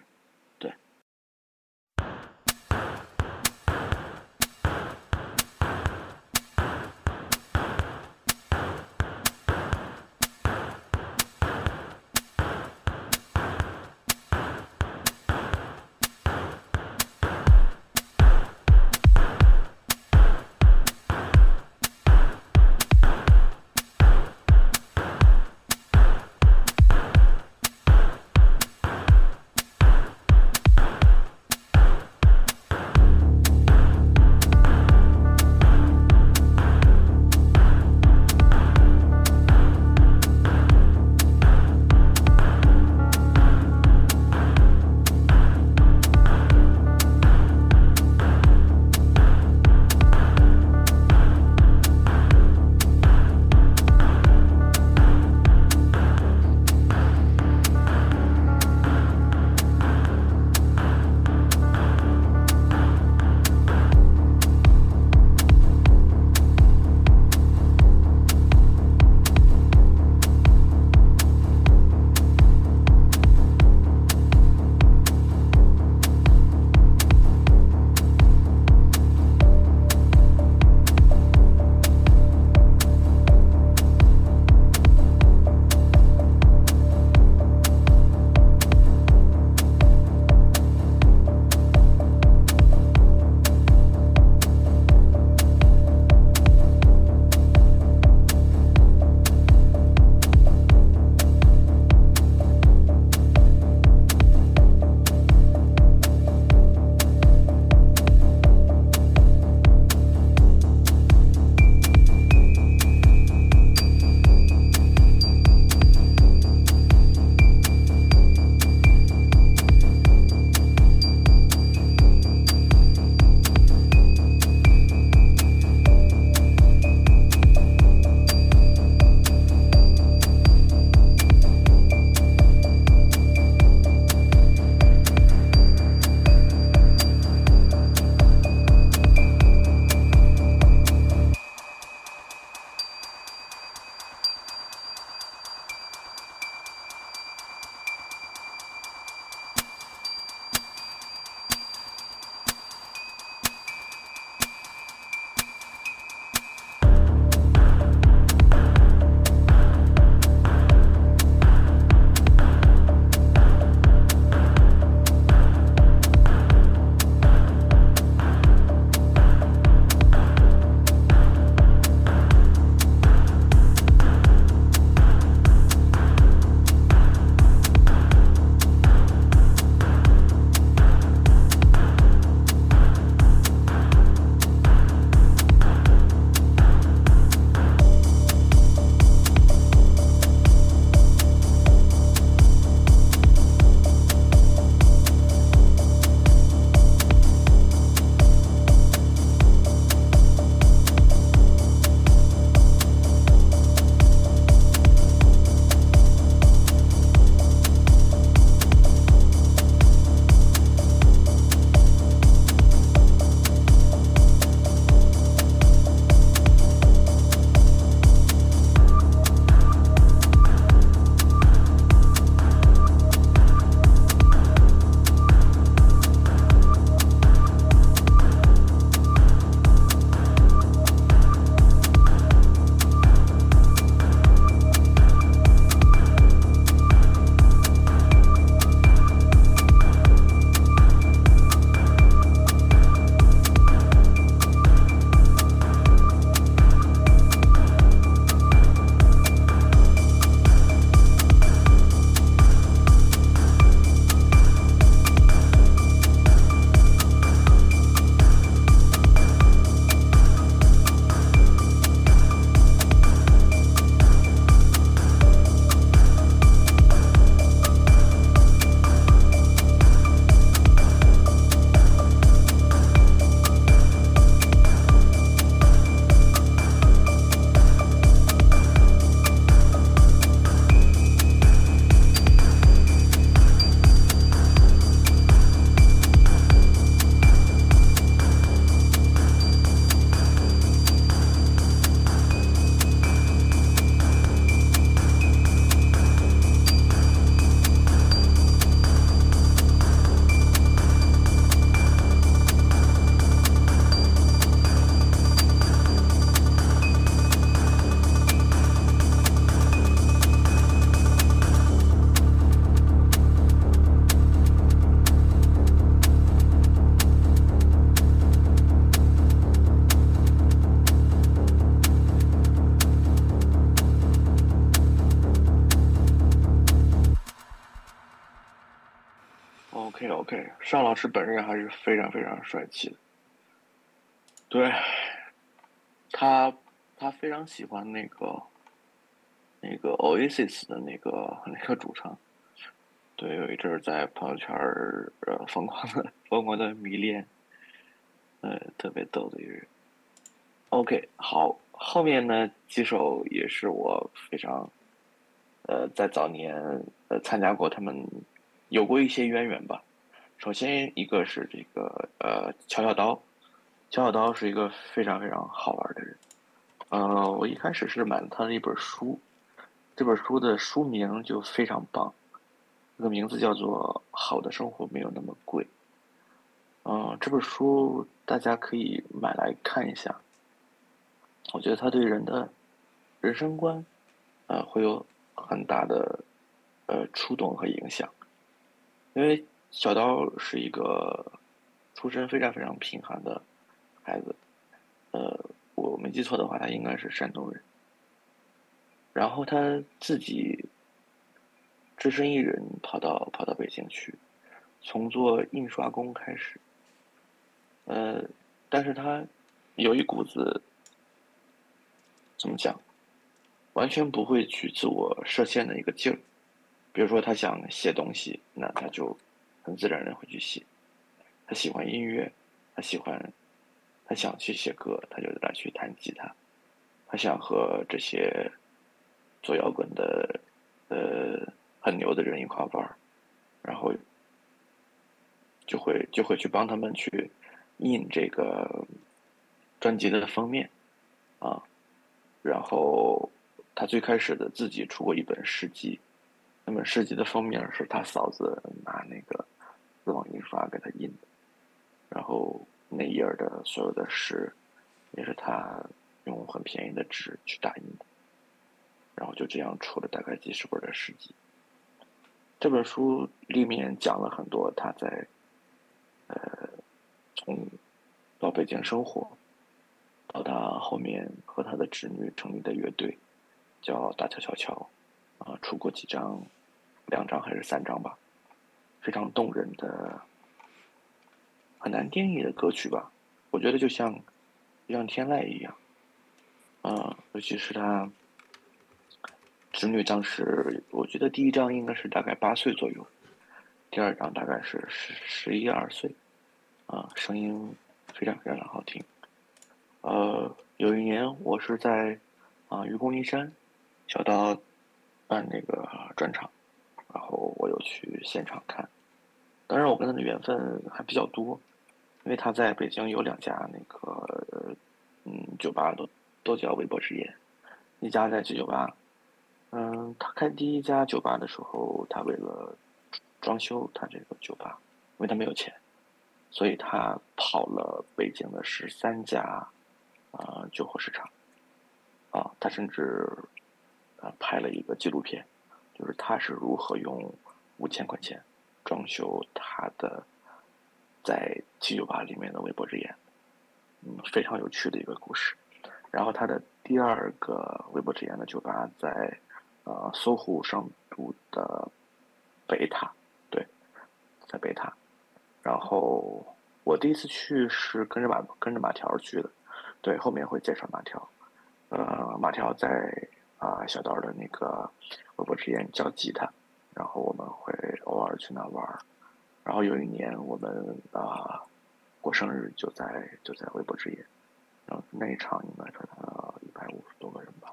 老师本人还是非常非常帅气的。对，他他非常喜欢那个那个 Oasis 的那个那个主唱。对，有一阵在朋友圈儿呃疯狂的疯狂的迷恋，呃，特别逗的一个人。OK，好，后面呢几首也是我非常呃在早年呃参加过他们有过一些渊源吧。首先一个是这个呃乔小刀，乔小刀是一个非常非常好玩的人。呃，我一开始是买了他的一本书，这本书的书名就非常棒，这个名字叫做《好的生活没有那么贵》。嗯、这本书大家可以买来看一下。我觉得他对人的人生观，呃，会有很大的呃触动和影响。因为小刀是一个出身非常非常贫寒的孩子，呃，我没记错的话，他应该是山东人。然后他自己只身一人跑到跑到北京去，从做印刷工开始。呃，但是他有一股子怎么讲，完全不会去自我设限的一个劲儿。比如说，他想写东西，那他就很自然的会去写。他喜欢音乐，他喜欢，他想去写歌，他就来去弹吉他。他想和这些做摇滚的、呃很牛的人一块玩，然后就会就会去帮他们去印这个专辑的封面啊。然后他最开始的自己出过一本诗集，那本诗集的封面是他嫂子拿那个丝网印刷给他印的，然后那页的所有的诗也是他用很便宜的纸去打印的，然后就这样出了大概几十本的诗集。这本书里面讲了很多他在呃从到北京生活，到他后面和他的侄女成立的乐队，叫大乔乔乔，啊、出过几张，两张还是三张吧，非常动人的，很难定义的歌曲吧。我觉得就像就像天籁一样，啊、尤其是他侄女当时，我觉得第一张应该是大概八岁左右，第二张大概是十十一二岁，啊、声音非常非常好听。呃，有一年我是在啊、愚公移山，小刀办那个专场，然后我有去现场看。当然，我跟他的缘分还比较多，因为他在北京有两家那个嗯酒吧都都叫微博之夜，一家在七九八，嗯，他开第一家酒吧的时候，他为了装修他这个酒吧，因为他没有钱，所以他跑了北京的十三家啊、酒货市场，啊，他甚至啊拍了一个纪录片，就是他是如何用五千块钱装修他的在七九八里面的微博之眼，嗯，非常有趣的一个故事。然后他的第二个微博之眼的酒吧在呃搜狐上都的北塔，对，在北塔。然后我第一次去是跟着马跟着马条去的，对，后面会介绍马条。呃，马条在啊、小道的那个微博之眼教吉他，然后我们会偶尔去那玩儿。然后有一年我们啊、过生日就在就在微博之夜，然后那一场应该是呃一百五十多个人吧，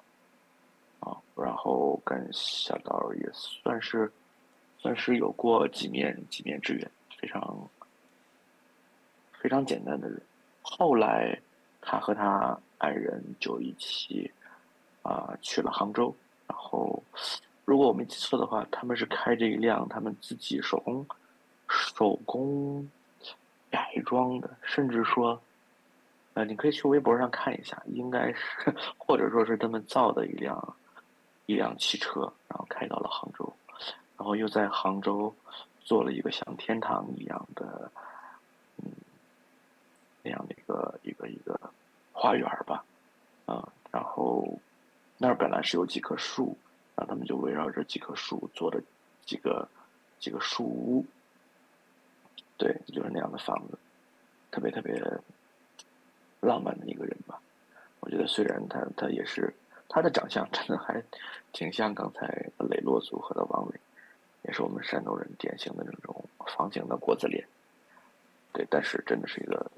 啊，然后跟小道也算是算是有过几面几面之缘，非常非常简单的人。后来他和他爱人就一起啊、去了杭州，然后如果我没记错的话，他们是开着一辆他们自己手工手工改装的，甚至说，呃，你可以去微博上看一下，应该是或者说是他们造的一辆一辆汽车，然后开到了杭州，然后又在杭州做了一个像天堂一样的，那样的一个一个一个花园吧，啊、然后那儿本来是有几棵树，然后他们就围绕着几棵树做的几个几个树屋，对，就是那样的房子，特别特别浪漫的一个人吧。我觉得虽然他他也是他的长相真的还挺像刚才磊落组合的王伟，也是我们山东人典型的那种方形的国字脸。对，但是真的是一个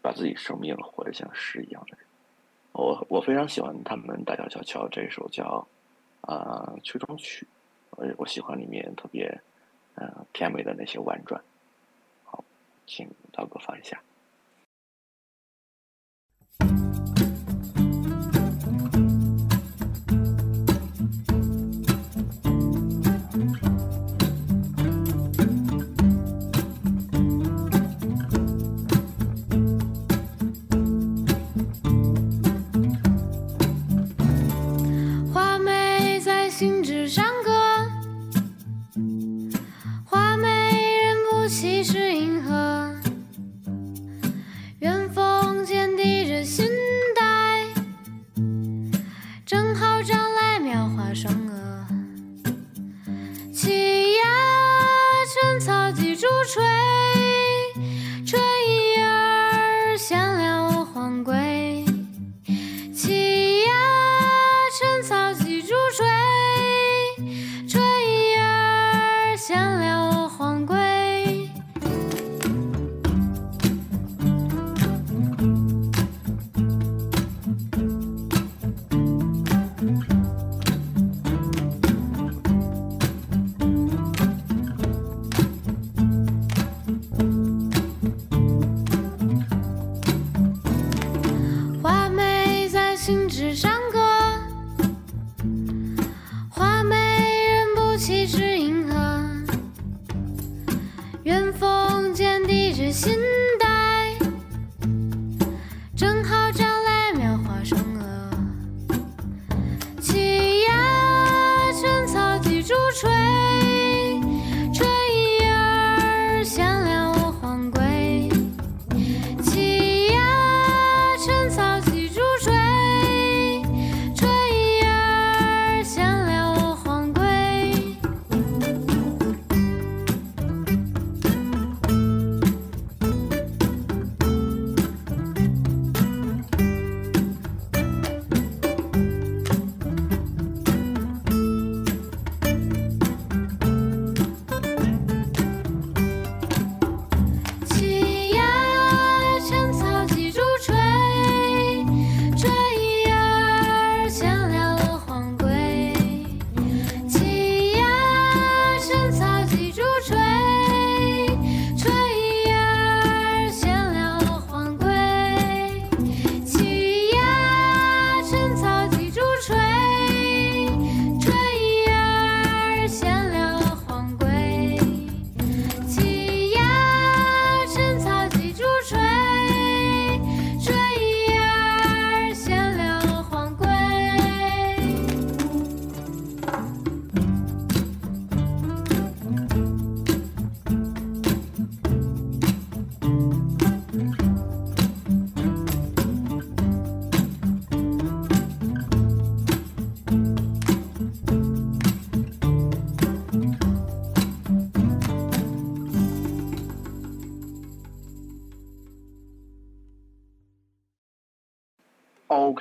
把自己生命活得像诗一样的人。我我非常喜欢他们大乔小乔这首叫啊、呃秋中曲，我我喜欢里面特别呃甜美的那些婉转。好，请刀哥放一下。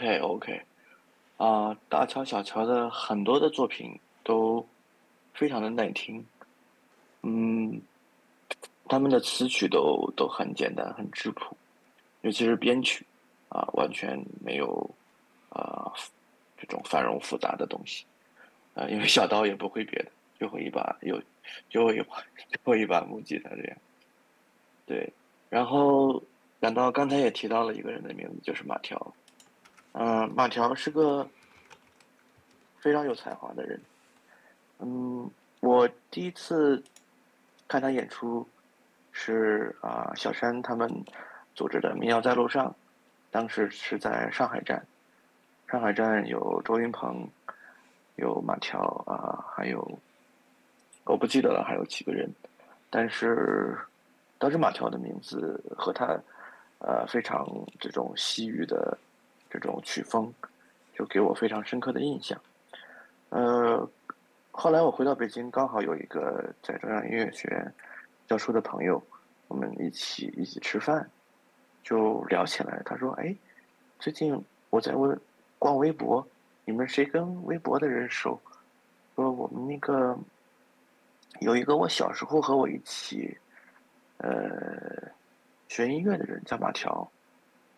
OK OK，啊、大乔小乔的很多的作品都非常的耐听，嗯，他们的词曲都都很简单，很质朴，尤其是编曲啊、完全没有啊、这种繁荣复杂的东西，啊、因为小刀也不会别的，就会一把有就会一把 [LAUGHS] 就会一把木吉他这样，对，然后讲到刚才也提到了一个人的名字，就是马条。嗯，马条是个非常有才华的人。嗯，我第一次看他演出是啊、小山他们组织的民谣在路上，当时是在上海站。上海站有周云鹏，有马条啊、还有我不记得了，还有几个人，但是当时马条的名字和他呃非常这种西域的这种曲风，就给我非常深刻的印象。呃，后来我回到北京，刚好有一个在中央音乐学院教书的朋友，我们一起一起吃饭，就聊起来。他说：“哎，最近我在微逛微博，你们谁跟微博的人熟？说我们那个有一个我小时候和我一起呃学音乐的人叫马条，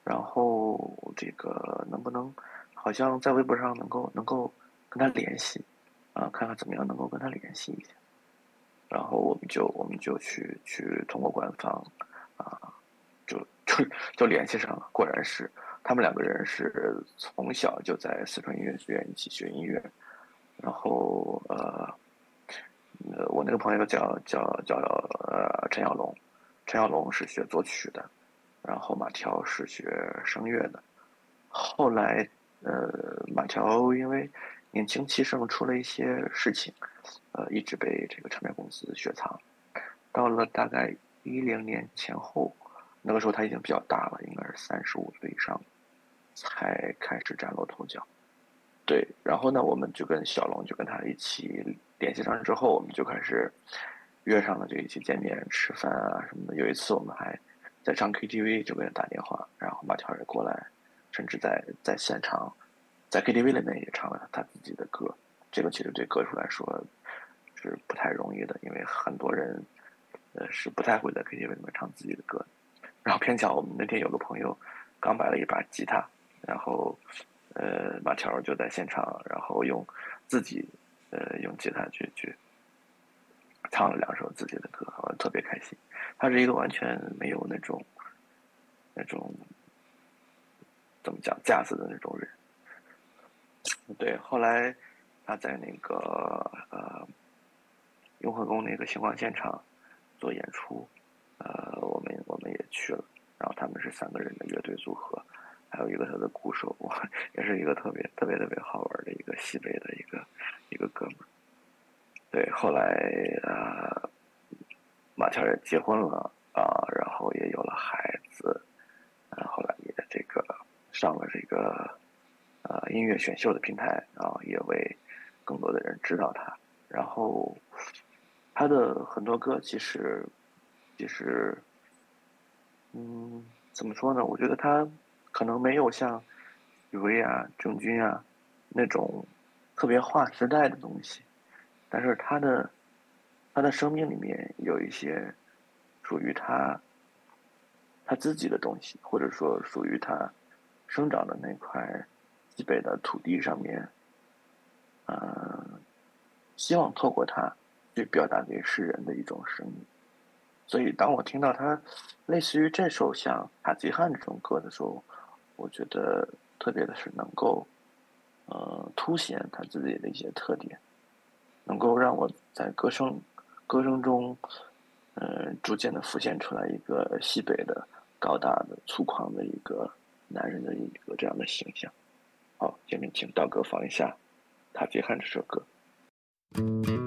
然后这个能不能好像在微博上能够能够跟他联系啊，看看怎么样能够跟他联系一下。”然后我们就我们就去去通过官方啊，就就就联系上了。果然是他们两个人是从小就在四川音乐学院一起学音乐，然后呃呃，我那个朋友叫叫叫呃陈小龙，陈小龙是学作曲的，然后马条是学声乐的。后来呃马条因为年轻气盛出了一些事情。呃，一直被这个唱片公司雪藏。到了大概一零年前后，那个时候他已经比较大了，应该是三十五岁以上，才开始崭露头角。对，然后呢，我们就跟小龙就跟他一起联系上之后，我们就开始约上了，就一起见面吃饭啊什么的。有一次我们还在唱 KTV，就给他打电话，然后马条也过来，甚至在在现场在 KTV 里面也唱了他自己的歌。这个其实对歌手来说是不太容易的，因为很多人呃是不太会在 KTV 里面唱自己的歌。然后偏巧我们那天有个朋友刚买了一把吉他，然后呃马条就在现场，然后用自己呃用吉他去去唱了两首自己的歌，我特别开心。他是一个完全没有那种那种怎么讲架子的那种人。对，后来。他在那个呃雍和宫那个星光现场做演出，呃，我们我们也去了。然后他们是三个人的乐队组合，还有一个他的鼓手，[LAUGHS] 也是一个特别特别特别好玩的一个西北的一个一个哥们儿。对，后来呃马条也结婚了啊，然后也有了孩子，然后来也这个上了这个呃音乐选秀的平台，然后也为。更多的人知道他，然后他的很多歌其实其实，嗯，怎么说呢？我觉得他可能没有像许巍啊、郑钧啊那种特别划时代的东西，但是他的他的生命里面有一些属于他他自己的东西，或者说属于他生长的那块西北的土地上面。嗯，希望透过它去表达给世人的一种声音。所以，当我听到他类似于这首像《塔吉汉》这种歌的时候，我觉得特别的是能够，呃，凸显他自己的一些特点，能够让我在歌声歌声中，嗯，逐渐的浮现出来一个西北的高大的粗犷的一个男人的一个这样的形象。好，下面请道哥放一下。塔吉汉这首歌。